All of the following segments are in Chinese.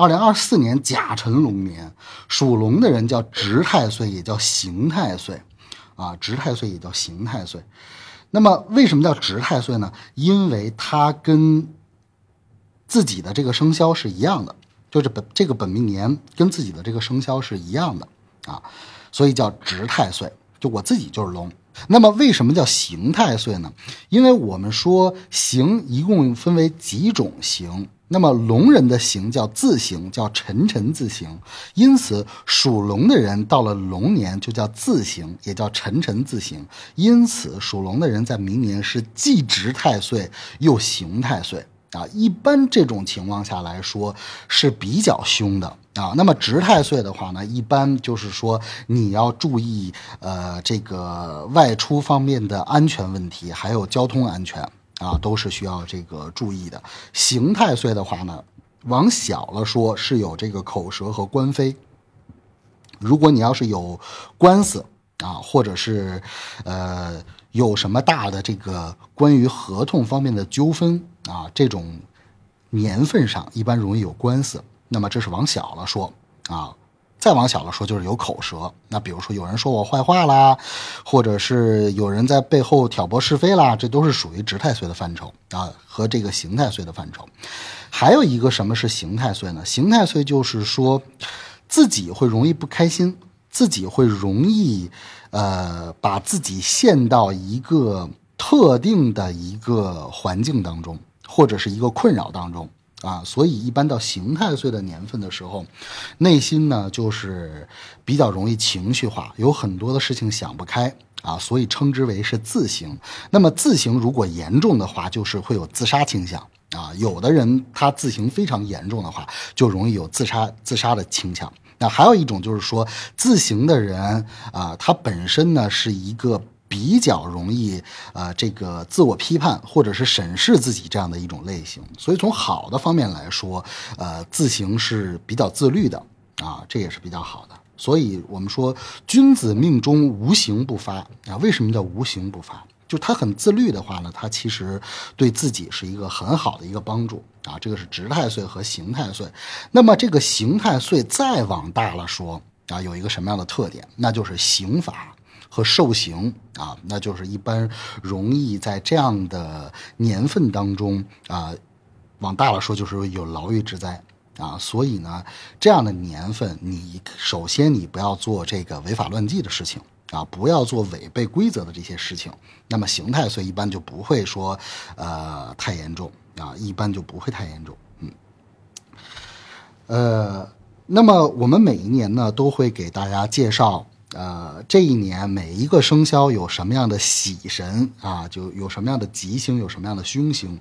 二零二四年甲辰龙年，属龙的人叫值太岁，也叫刑太岁，啊，值太岁也叫刑太岁。那么为什么叫值太岁呢？因为它跟自己的这个生肖是一样的，就是本这个本命年跟自己的这个生肖是一样的啊，所以叫值太岁。就我自己就是龙。那么为什么叫刑太岁呢？因为我们说刑一共分为几种刑，那么龙人的形叫自形，叫辰辰自形，因此属龙的人到了龙年就叫自形，也叫辰辰自形。因此属龙的人在明年是既值太岁又刑太岁。啊，一般这种情况下来说是比较凶的啊。那么值太岁的话呢，一般就是说你要注意呃这个外出方面的安全问题，还有交通安全啊，都是需要这个注意的。刑太岁的话呢，往小了说是有这个口舌和官非。如果你要是有官司啊，或者是呃有什么大的这个关于合同方面的纠纷。啊，这种年份上一般容易有官司，那么这是往小了说啊，再往小了说就是有口舌。那比如说有人说我坏话啦，或者是有人在背后挑拨是非啦，这都是属于直太岁的范畴啊，和这个形太岁的范畴。还有一个什么是形太岁呢？形太岁就是说自己会容易不开心，自己会容易呃把自己陷到一个特定的一个环境当中。或者是一个困扰当中啊，所以一般到刑太岁的年份的时候，内心呢就是比较容易情绪化，有很多的事情想不开啊，所以称之为是自刑。那么自刑如果严重的话，就是会有自杀倾向啊。有的人他自刑非常严重的话，就容易有自杀自杀的倾向。那还有一种就是说，自刑的人啊，他本身呢是一个。比较容易，呃，这个自我批判或者是审视自己这样的一种类型，所以从好的方面来说，呃，自行是比较自律的啊，这也是比较好的。所以我们说，君子命中无形不发啊。为什么叫无形不发？就他很自律的话呢，他其实对自己是一个很好的一个帮助啊。这个是值太岁和刑太岁。那么这个刑太岁再往大了说啊，有一个什么样的特点？那就是刑法。和受刑啊，那就是一般容易在这样的年份当中啊，往大了说就是有牢狱之灾啊。所以呢，这样的年份，你首先你不要做这个违法乱纪的事情啊，不要做违背规则的这些事情。那么刑太岁一般就不会说呃太严重啊，一般就不会太严重。嗯，呃，那么我们每一年呢都会给大家介绍。呃，这一年每一个生肖有什么样的喜神啊？就有什么样的吉星，有什么样的凶星。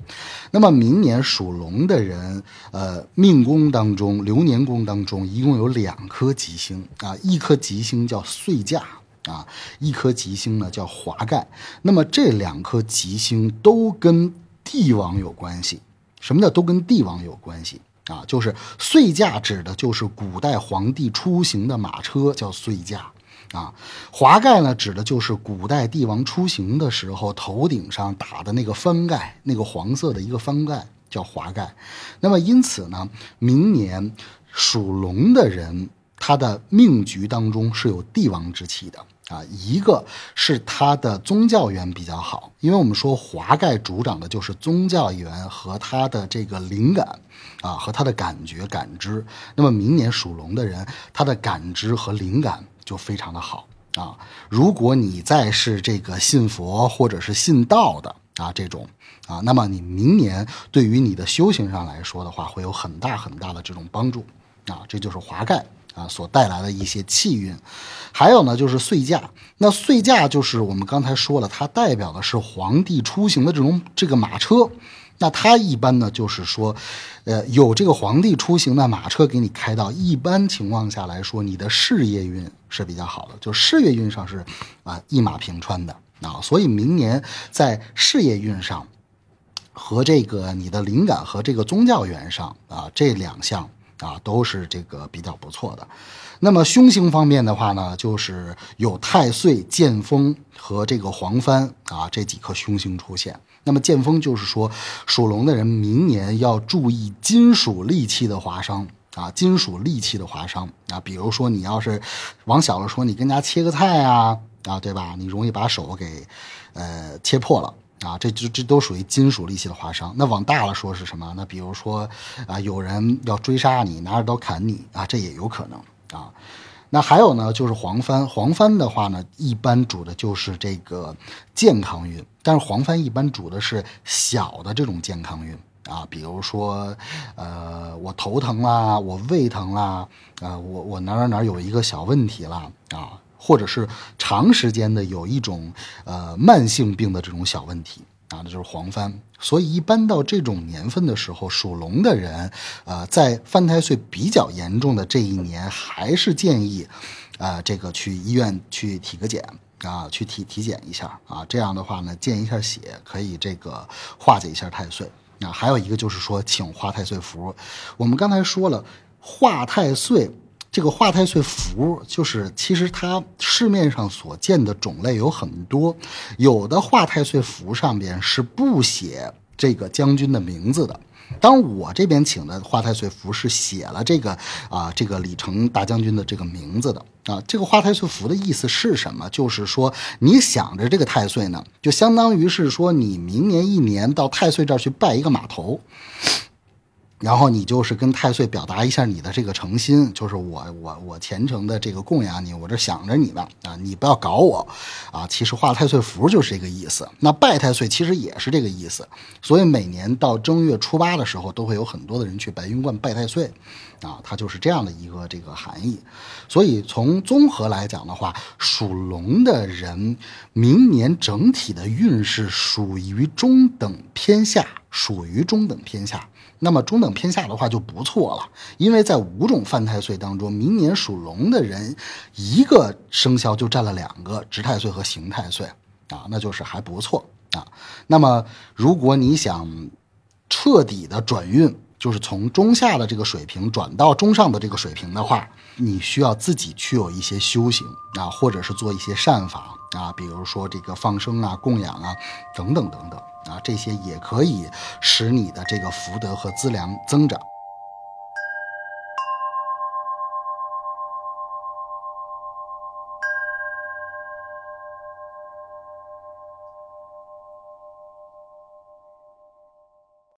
那么明年属龙的人，呃，命宫当中、流年宫当中一共有两颗吉星啊，一颗吉星叫岁驾啊，一颗吉星呢叫华盖。那么这两颗吉星都跟帝王有关系。什么叫都跟帝王有关系啊？就是岁驾指的就是古代皇帝出行的马车，叫岁驾。啊，华盖呢，指的就是古代帝王出行的时候头顶上打的那个翻盖，那个黄色的一个翻盖叫华盖。那么因此呢，明年属龙的人，他的命局当中是有帝王之气的啊。一个是他的宗教缘比较好，因为我们说华盖主掌的就是宗教缘和他的这个灵感啊，和他的感觉感知。那么明年属龙的人，他的感知和灵感。就非常的好啊！如果你再是这个信佛或者是信道的啊这种啊，那么你明年对于你的修行上来说的话，会有很大很大的这种帮助啊！这就是华盖啊所带来的一些气运。还有呢，就是岁驾。那岁驾就是我们刚才说了，它代表的是皇帝出行的这种这个马车。那它一般呢，就是说，呃，有这个皇帝出行的马车给你开到，一般情况下来说，你的事业运是比较好的，就事业运上是啊一马平川的啊，所以明年在事业运上和这个你的灵感和这个宗教缘上啊这两项啊都是这个比较不错的。那么凶星方面的话呢，就是有太岁、剑锋和这个黄帆啊这几颗凶星出现。那么剑锋就是说，属龙的人明年要注意金属利器的划伤啊，金属利器的划伤啊，比如说你要是往小了说，你跟家切个菜啊啊，对吧？你容易把手给呃切破了啊，这这这都属于金属利器的划伤。那往大了说是什么？那比如说啊，有人要追杀你，拿着刀砍你啊，这也有可能啊。那还有呢，就是黄帆。黄帆的话呢，一般主的就是这个健康运，但是黄帆一般主的是小的这种健康运啊，比如说，呃，我头疼啦，我胃疼啦，啊，我我哪哪哪有一个小问题啦，啊，或者是长时间的有一种呃慢性病的这种小问题。啊，那就是黄帆，所以一般到这种年份的时候，属龙的人，呃，在犯太岁比较严重的这一年，还是建议，啊，这个去医院去体个检啊，去体体检一下啊，这样的话呢，见一下血，可以这个化解一下太岁。啊，还有一个就是说，请画太岁符。我们刚才说了，画太岁。这个画太岁符，就是其实它市面上所见的种类有很多，有的画太岁符上边是不写这个将军的名字的。当我这边请的画太岁符是写了这个啊，这个李成大将军的这个名字的啊。这个花太岁符的意思是什么？就是说你想着这个太岁呢，就相当于是说你明年一年到太岁这儿去拜一个码头。然后你就是跟太岁表达一下你的这个诚心，就是我我我虔诚的这个供养你，我这想着你呢啊，你不要搞我啊。其实画太岁符就是这个意思。那拜太岁其实也是这个意思。所以每年到正月初八的时候，都会有很多的人去白云观拜太岁，啊，它就是这样的一个这个含义。所以从综合来讲的话，属龙的人明年整体的运势属于中等偏下，属于中等偏下。那么中等偏下的话就不错了，因为在五种犯太岁当中，明年属龙的人一个生肖就占了两个值太岁和刑太岁啊，那就是还不错啊。那么如果你想彻底的转运，就是从中下的这个水平转到中上的这个水平的话，你需要自己去有一些修行啊，或者是做一些善法啊，比如说这个放生啊、供养啊等等等等。啊，这些也可以使你的这个福德和资粮增长。